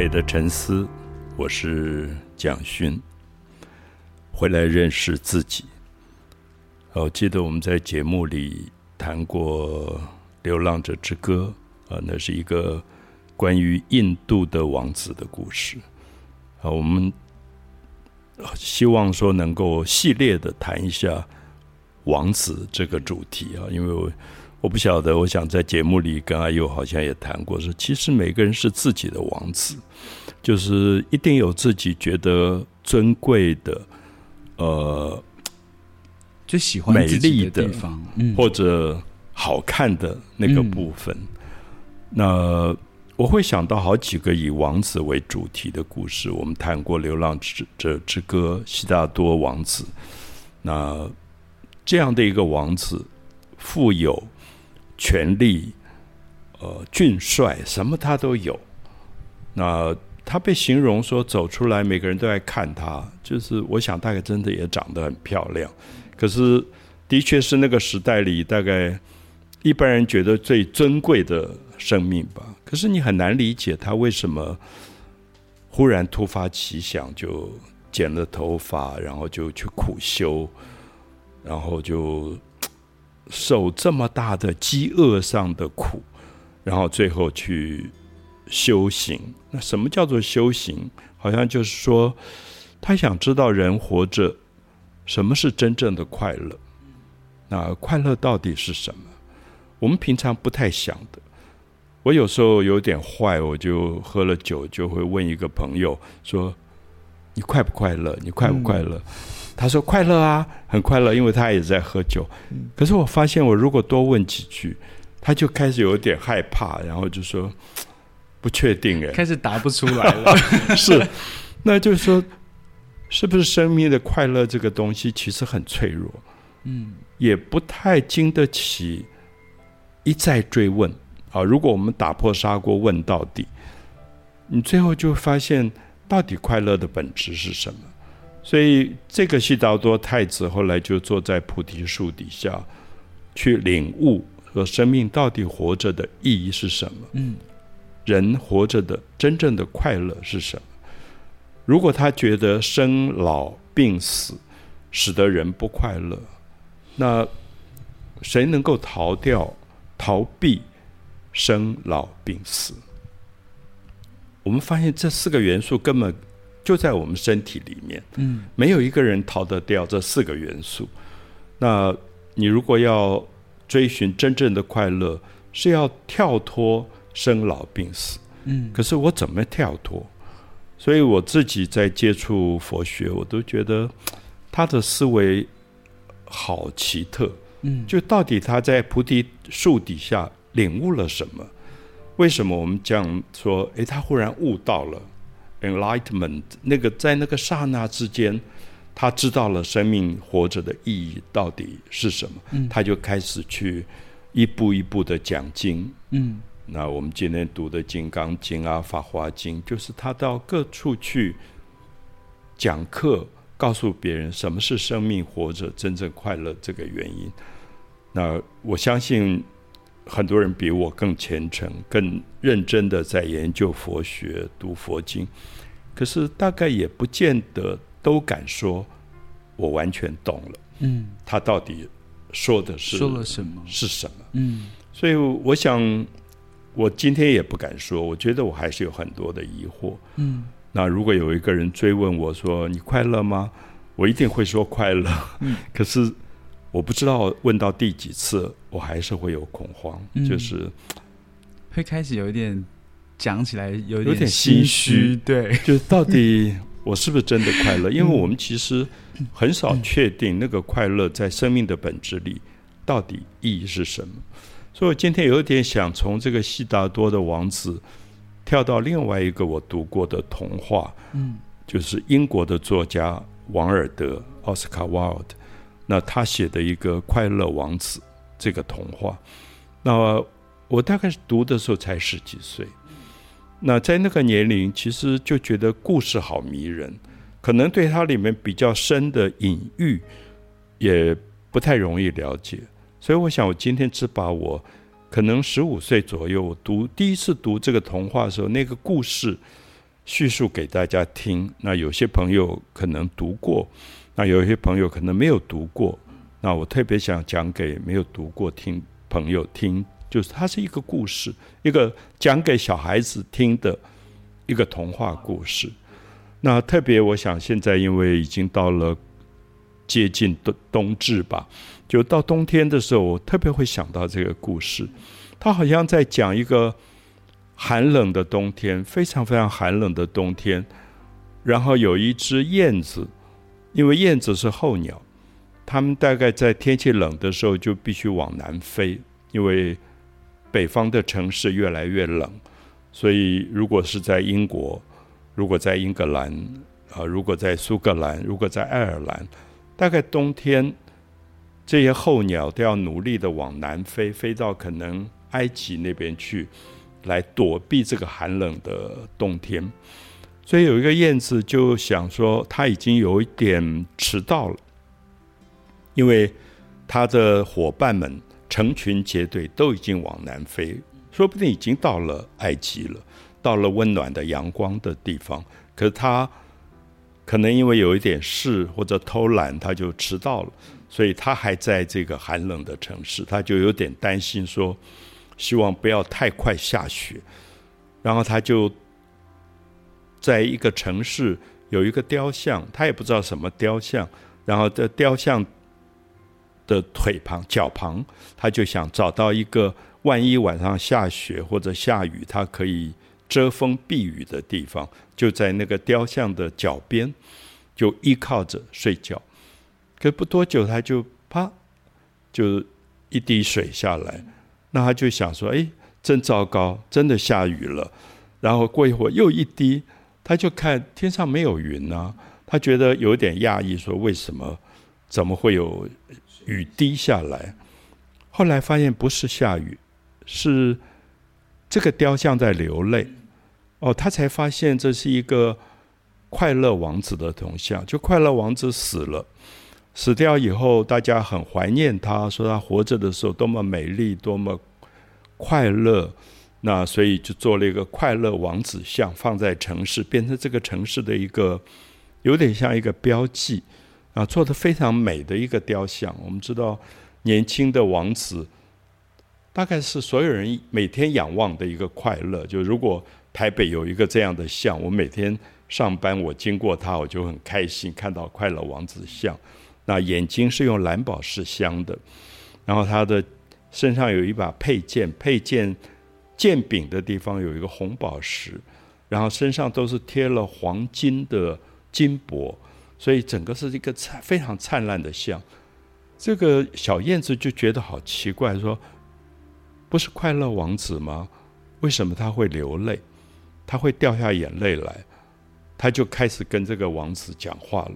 美的沉思，我是蒋勋。回来认识自己。我记得我们在节目里谈过《流浪者之歌》，啊，那是一个关于印度的王子的故事。啊，我们希望说能够系列的谈一下王子这个主题啊，因为我。我不晓得，我想在节目里跟阿佑好像也谈过，说其实每个人是自己的王子，就是一定有自己觉得尊贵的，呃，最喜欢美丽的地方，或者好看的那个部分。那我会想到好几个以王子为主题的故事，我们谈过《流浪者之歌》，悉达多王子。那这样的一个王子，富有。权力，呃，俊帅，什么他都有。那他被形容说走出来，每个人都在看他。就是我想，大概真的也长得很漂亮。可是，的确是那个时代里，大概一般人觉得最尊贵的生命吧。可是你很难理解他为什么忽然突发奇想，就剪了头发，然后就去苦修，然后就。受这么大的饥饿上的苦，然后最后去修行。那什么叫做修行？好像就是说，他想知道人活着什么是真正的快乐。那快乐到底是什么？我们平常不太想的。我有时候有点坏，我就喝了酒，就会问一个朋友说：“你快不快乐？你快不快乐？”他说：“快乐啊，很快乐，因为他也在喝酒。可是我发现，我如果多问几句，他就开始有点害怕，然后就说不确定。哎，开始答不出来了。是，那就是说，是不是生命的快乐这个东西其实很脆弱？嗯，也不太经得起一再追问。啊，如果我们打破砂锅问到底，你最后就发现，到底快乐的本质是什么？”所以，这个悉达多太子后来就坐在菩提树底下，去领悟和生命到底活着的意义是什么？嗯，人活着的真正的快乐是什么？如果他觉得生老病死使得人不快乐，那谁能够逃掉、逃避生老病死？我们发现这四个元素根本。就在我们身体里面，嗯，没有一个人逃得掉这四个元素。那你如果要追寻真正的快乐，是要跳脱生老病死，嗯。可是我怎么跳脱？所以我自己在接触佛学，我都觉得他的思维好奇特，嗯。就到底他在菩提树底下领悟了什么？为什么我们讲说？诶，他忽然悟到了。Enlightenment，那个在那个刹那之间，他知道了生命活着的意义到底是什么，他就开始去一步一步的讲经。嗯，那我们今天读的《金刚经》啊，《法华经》，就是他到各处去讲课，告诉别人什么是生命活着真正快乐这个原因。那我相信。很多人比我更虔诚、更认真的在研究佛学、读佛经，可是大概也不见得都敢说，我完全懂了。嗯，他到底说的是说了什么？是什么？嗯，所以我想，我今天也不敢说。我觉得我还是有很多的疑惑。嗯，那如果有一个人追问我说：“你快乐吗？”我一定会说快乐。嗯，可是。我不知道问到第几次，我还是会有恐慌，就是会开始有一点讲起来有有点心虚，对，就是到底我是不是真的快乐？因为我们其实很少确定那个快乐在生命的本质里到底意义是什么。所以我今天有点想从这个悉达多的王子跳到另外一个我读过的童话，嗯，就是英国的作家王尔德奥斯卡·瓦尔德。那他写的一个《快乐王子》这个童话，那我大概读的时候才十几岁，那在那个年龄，其实就觉得故事好迷人，可能对它里面比较深的隐喻也不太容易了解，所以我想，我今天只把我可能十五岁左右，读第一次读这个童话的时候，那个故事叙述给大家听。那有些朋友可能读过，那有一些朋友可能没有读过。那我特别想讲给没有读过听朋友听，就是它是一个故事，一个讲给小孩子听的一个童话故事。那特别我想现在因为已经到了接近冬冬至吧，就到冬天的时候，我特别会想到这个故事。它好像在讲一个寒冷的冬天，非常非常寒冷的冬天。然后有一只燕子，因为燕子是候鸟。它们大概在天气冷的时候就必须往南飞，因为北方的城市越来越冷，所以如果是在英国，如果在英格兰，啊，如果在苏格兰，如果在爱尔兰，大概冬天这些候鸟都要努力的往南飞，飞到可能埃及那边去，来躲避这个寒冷的冬天。所以有一个燕子就想说，他已经有一点迟到了。因为他的伙伴们成群结队都已经往南飞，说不定已经到了埃及了，到了温暖的阳光的地方。可是他可能因为有一点事或者偷懒，他就迟到了，所以他还在这个寒冷的城市，他就有点担心，说希望不要太快下雪。然后他就在一个城市有一个雕像，他也不知道什么雕像，然后在雕像。的腿旁、脚旁，他就想找到一个万一晚上下雪或者下雨，他可以遮风避雨的地方，就在那个雕像的脚边，就依靠着睡觉。可不多久，他就啪，就一滴水下来，那他就想说：“哎，真糟糕，真的下雨了。”然后过一会儿又一滴，他就看天上没有云啊，他觉得有点讶异，说：“为什么？怎么会有？”雨滴下来，后来发现不是下雨，是这个雕像在流泪。哦，他才发现这是一个快乐王子的铜像。就快乐王子死了，死掉以后，大家很怀念他，说他活着的时候多么美丽，多么快乐。那所以就做了一个快乐王子像，放在城市，变成这个城市的一个有点像一个标记。啊，做的非常美的一个雕像。我们知道，年轻的王子大概是所有人每天仰望的一个快乐。就如果台北有一个这样的像，我每天上班我经过它，我就很开心，看到快乐王子像。那眼睛是用蓝宝石镶的，然后他的身上有一把佩剑，佩剑剑柄的地方有一个红宝石，然后身上都是贴了黄金的金箔。所以整个是一个灿非常灿烂的像，这个小燕子就觉得好奇怪，说：“不是快乐王子吗？为什么他会流泪？他会掉下眼泪来？”他就开始跟这个王子讲话了。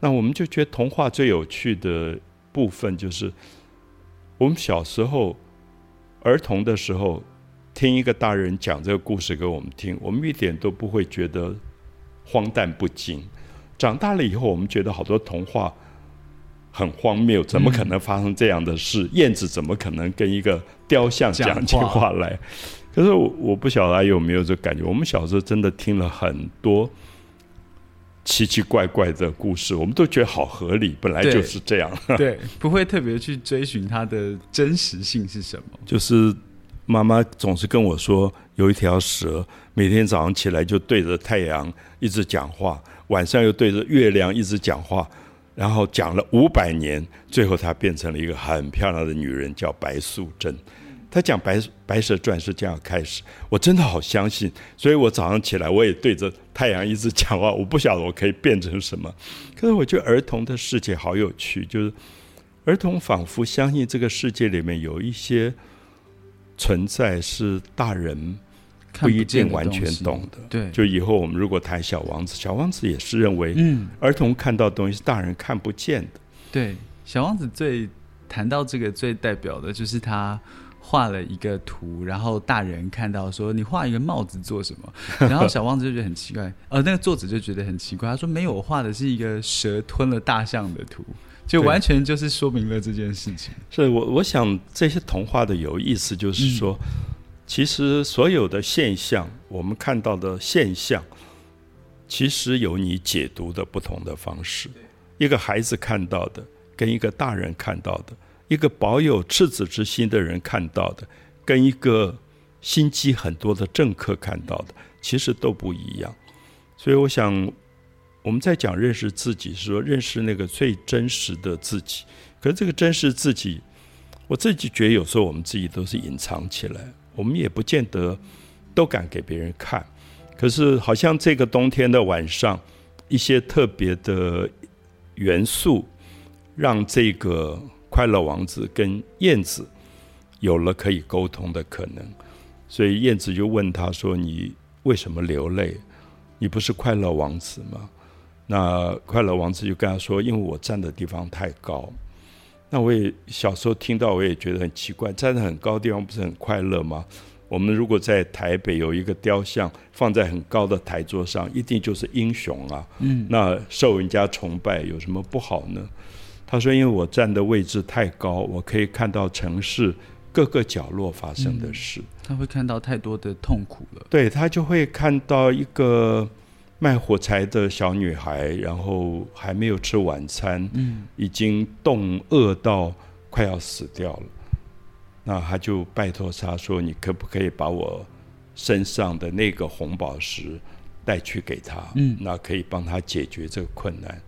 那我们就觉得童话最有趣的部分就是，我们小时候儿童的时候听一个大人讲这个故事给我们听，我们一点都不会觉得荒诞不经。长大了以后，我们觉得好多童话很荒谬，怎么可能发生这样的事？燕子怎么可能跟一个雕像讲起话来？可是我我不晓得有没有这感觉。我们小时候真的听了很多奇奇怪怪的故事，我们都觉得好合理，本来就是这样。对，不会特别去追寻它的真实性是什么。就是妈妈总是跟我说，有一条蛇每天早上起来就对着太阳一直讲话。晚上又对着月亮一直讲话，然后讲了五百年，最后她变成了一个很漂亮的女人，叫白素贞。她讲《白白蛇传》是这样开始，我真的好相信，所以我早上起来我也对着太阳一直讲话。我不晓得我可以变成什么，可是我觉得儿童的世界好有趣，就是儿童仿佛相信这个世界里面有一些存在是大人。不一定完全懂的，对。就以后我们如果谈小王子，小王子也是认为，嗯，儿童看到东西是大人看不见的。对，小王子最谈到这个最代表的就是他画了一个图，然后大人看到说你画一个帽子做什么？然后小王子就觉得很奇怪，呃，那个作者就觉得很奇怪，他说没有，我画的是一个蛇吞了大象的图，就完全就是说明了这件事情。所以我我想这些童话的有意思就是说。其实所有的现象，我们看到的现象，其实有你解读的不同的方式。一个孩子看到的，跟一个大人看到的，一个保有赤子之心的人看到的，跟一个心机很多的政客看到的，其实都不一样。所以，我想我们在讲认识自己，是说认识那个最真实的自己。可是，这个真实自己，我自己觉得有时候我们自己都是隐藏起来，我们也不见得都敢给别人看。可是，好像这个冬天的晚上，一些特别的元素，让这个快乐王子跟燕子有了可以沟通的可能。所以，燕子就问他说：“你为什么流泪？你不是快乐王子吗？”那快乐王子就跟他说：“因为我站的地方太高。”那我也小时候听到，我也觉得很奇怪，站在很高的地方不是很快乐吗？我们如果在台北有一个雕像放在很高的台桌上，一定就是英雄啊。嗯，那受人家崇拜有什么不好呢？他说：“因为我站的位置太高，我可以看到城市各个角落发生的事。他会看到太多的痛苦了。对他就会看到一个卖火柴的小女孩，然后还没有吃晚餐，嗯，已经冻饿到快要死掉了。”那他就拜托他说：“你可不可以把我身上的那个红宝石带去给他？嗯，那可以帮他解决这个困难。”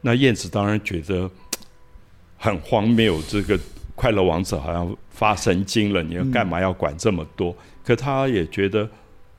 那燕子当然觉得很荒谬，这个快乐王子好像发神经了，你要干嘛要管这么多？可他也觉得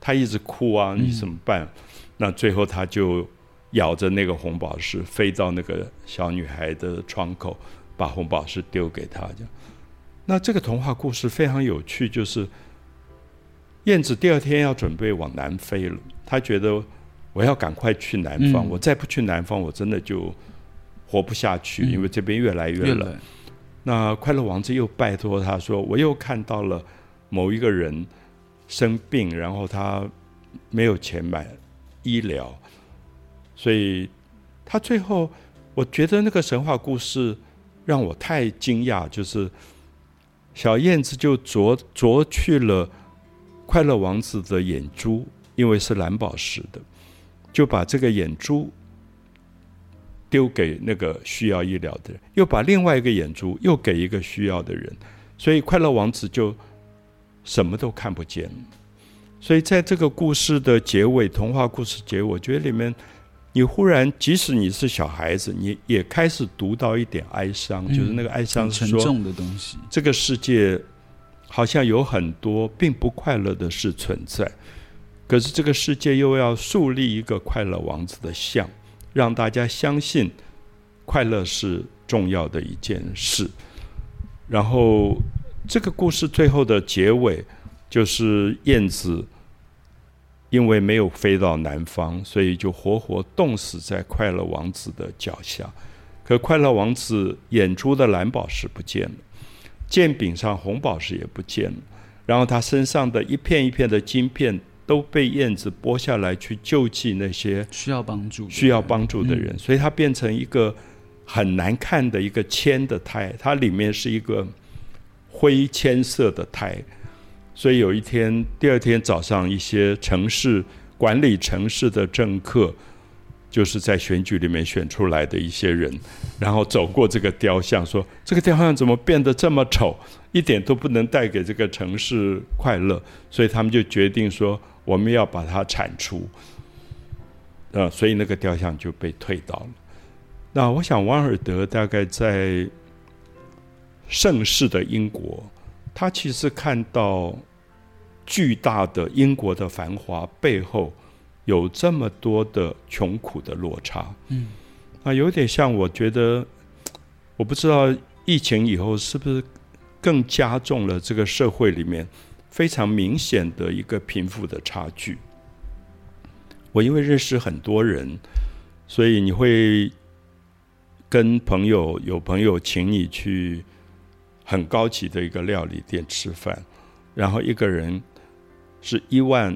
他一直哭啊，你怎么办？那最后他就咬着那个红宝石飞到那个小女孩的窗口，把红宝石丢给她，这样。那这个童话故事非常有趣，就是燕子第二天要准备往南飞了。她觉得我要赶快去南方，我再不去南方，我真的就活不下去，因为这边越来越冷。那快乐王子又拜托他说：“我又看到了某一个人生病，然后他没有钱买医疗，所以他最后我觉得那个神话故事让我太惊讶，就是。”小燕子就啄啄去了快乐王子的眼珠，因为是蓝宝石的，就把这个眼珠丢给那个需要医疗的人，又把另外一个眼珠又给一个需要的人，所以快乐王子就什么都看不见。所以在这个故事的结尾，童话故事结尾，我觉得里面。你忽然，即使你是小孩子，你也开始读到一点哀伤，就是那个哀伤是说，这个世界好像有很多并不快乐的事存在，可是这个世界又要树立一个快乐王子的像，让大家相信快乐是重要的一件事。然后，这个故事最后的结尾就是燕子。因为没有飞到南方，所以就活活冻死在快乐王子的脚下。可快乐王子眼珠的蓝宝石不见了，剑柄上红宝石也不见了，然后他身上的一片一片的金片都被燕子剥下来去救济那些需要帮助需要帮助的人，所以它变成一个很难看的一个铅的胎，它里面是一个灰铅色的胎。所以有一天，第二天早上，一些城市管理城市的政客，就是在选举里面选出来的一些人，然后走过这个雕像，说：“这个雕像怎么变得这么丑，一点都不能带给这个城市快乐。”所以他们就决定说：“我们要把它铲除。”呃，所以那个雕像就被推倒了。那我想，王尔德大概在盛世的英国，他其实看到。巨大的英国的繁华背后，有这么多的穷苦的落差。嗯，啊，有点像，我觉得，我不知道疫情以后是不是更加重了这个社会里面非常明显的一个贫富的差距。我因为认识很多人，所以你会跟朋友有朋友请你去很高级的一个料理店吃饭，然后一个人。是一万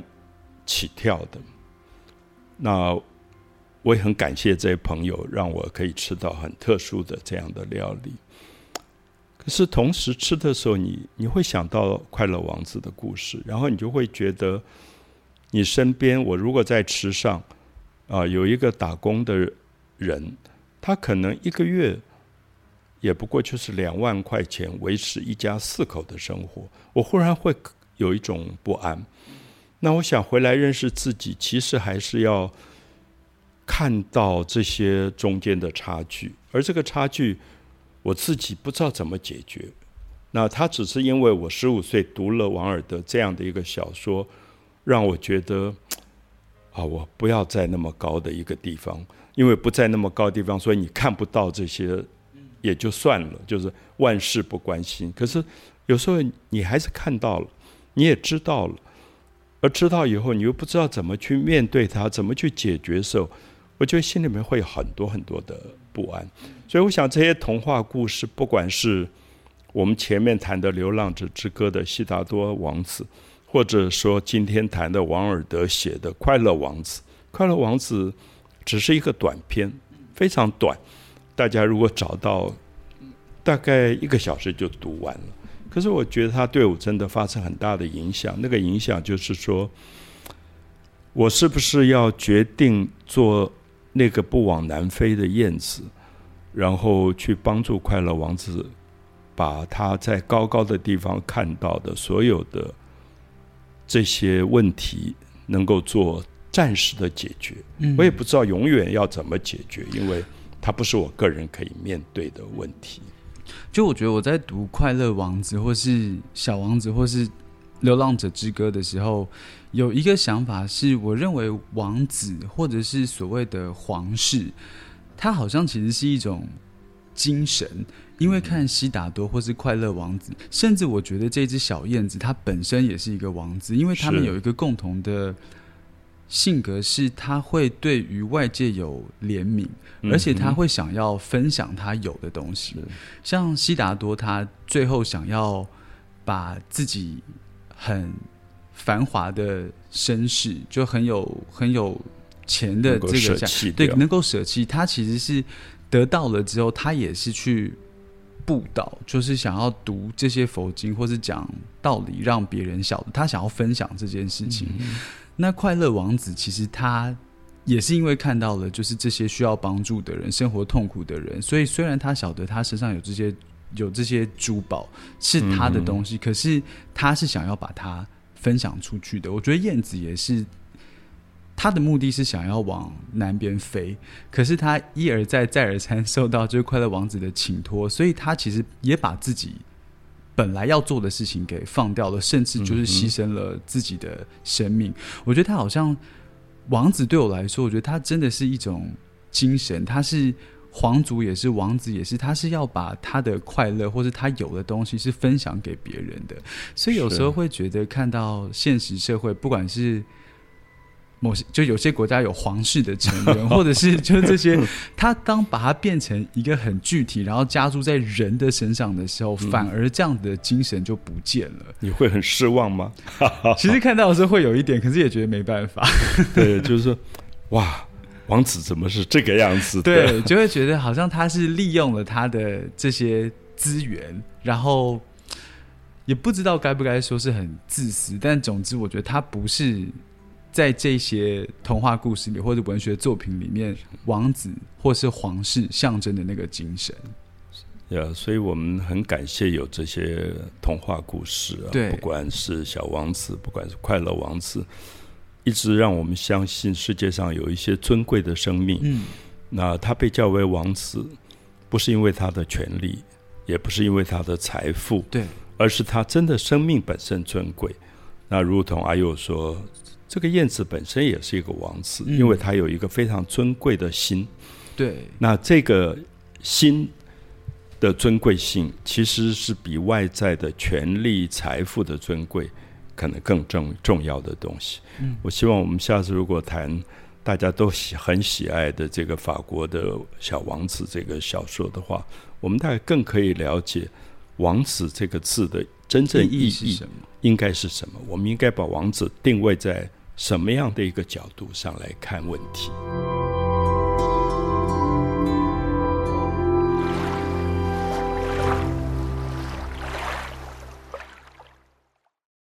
起跳的，那我也很感谢这些朋友，让我可以吃到很特殊的这样的料理。可是同时吃的时候，你你会想到快乐王子的故事，然后你就会觉得，你身边，我如果在池上啊有一个打工的人，他可能一个月也不过就是两万块钱维持一家四口的生活，我忽然会有一种不安。那我想回来认识自己，其实还是要看到这些中间的差距，而这个差距我自己不知道怎么解决。那他只是因为我十五岁读了王尔德这样的一个小说。让我觉得，啊，我不要在那么高的一个地方，因为不在那么高的地方，所以你看不到这些，也就算了，就是万事不关心。可是有时候你还是看到了，你也知道了，而知道以后，你又不知道怎么去面对它，怎么去解决的时候，我觉得心里面会有很多很多的不安。所以，我想这些童话故事，不管是我们前面谈的《流浪者之歌》的悉达多王子。或者说，今天谈的王尔德写的《快乐王子》，《快乐王子》只是一个短篇，非常短。大家如果找到，大概一个小时就读完了。可是我觉得他对我真的发生很大的影响。那个影响就是说，我是不是要决定做那个不往南飞的燕子，然后去帮助快乐王子，把他在高高的地方看到的所有的。这些问题能够做暂时的解决，我也不知道永远要怎么解决，因为它不是我个人可以面对的问题。就我觉得我在读《快乐王子》或是《小王子》或是《流浪者之歌》的时候，有一个想法是，我认为王子或者是所谓的皇室，它好像其实是一种精神。因为看悉达多或是快乐王子，甚至我觉得这只小燕子它本身也是一个王子，因为他们有一个共同的性格，是他会对于外界有怜悯，而且他会想要分享他有的东西。像悉达多，他最后想要把自己很繁华的身世，就很有很有钱的这个对，能够舍弃，他其实是得到了之后，他也是去。布道就是想要读这些佛经，或是讲道理，让别人晓得。他想要分享这件事情。那快乐王子其实他也是因为看到了，就是这些需要帮助的人，生活痛苦的人。所以虽然他晓得他身上有这些有这些珠宝是他的东西，可是他是想要把它分享出去的。我觉得燕子也是。他的目的是想要往南边飞，可是他一而再、再而三受到就是快乐王子的请托，所以他其实也把自己本来要做的事情给放掉了，甚至就是牺牲了自己的生命。我觉得他好像王子对我来说，我觉得他真的是一种精神，他是皇族也是王子也是，他是要把他的快乐或者他有的东西是分享给别人的。所以有时候会觉得看到现实社会，不管是某些就有些国家有皇室的成员，或者是就是这些，他当把它变成一个很具体，然后加注在人的身上的时候，反而这样的精神就不见了。你会很失望吗？其实看到的时候会有一点，可是也觉得没办法。对，就是说，哇，王子怎么是这个样子？对，就会觉得好像他是利用了他的这些资源，然后也不知道该不该说是很自私，但总之，我觉得他不是。在这些童话故事里，或者文学作品里面，王子或是皇室象征的那个精神，呀，所以我们很感谢有这些童话故事啊，不管是小王子，不管是快乐王子，一直让我们相信世界上有一些尊贵的生命。嗯，那他被叫为王子，不是因为他的权利，也不是因为他的财富，对，而是他真的生命本身尊贵。那如同阿佑说。这个燕子本身也是一个王子，因为它有一个非常尊贵的心。对，那这个心的尊贵性，其实是比外在的权力、财富的尊贵可能更重重要的东西。嗯，我希望我们下次如果谈大家都喜很喜爱的这个法国的小王子这个小说的话，我们大概更可以了解“王子”这个字的真正意义应该是什么。我们应该把王子定位在。什么样的一个角度上来看问题？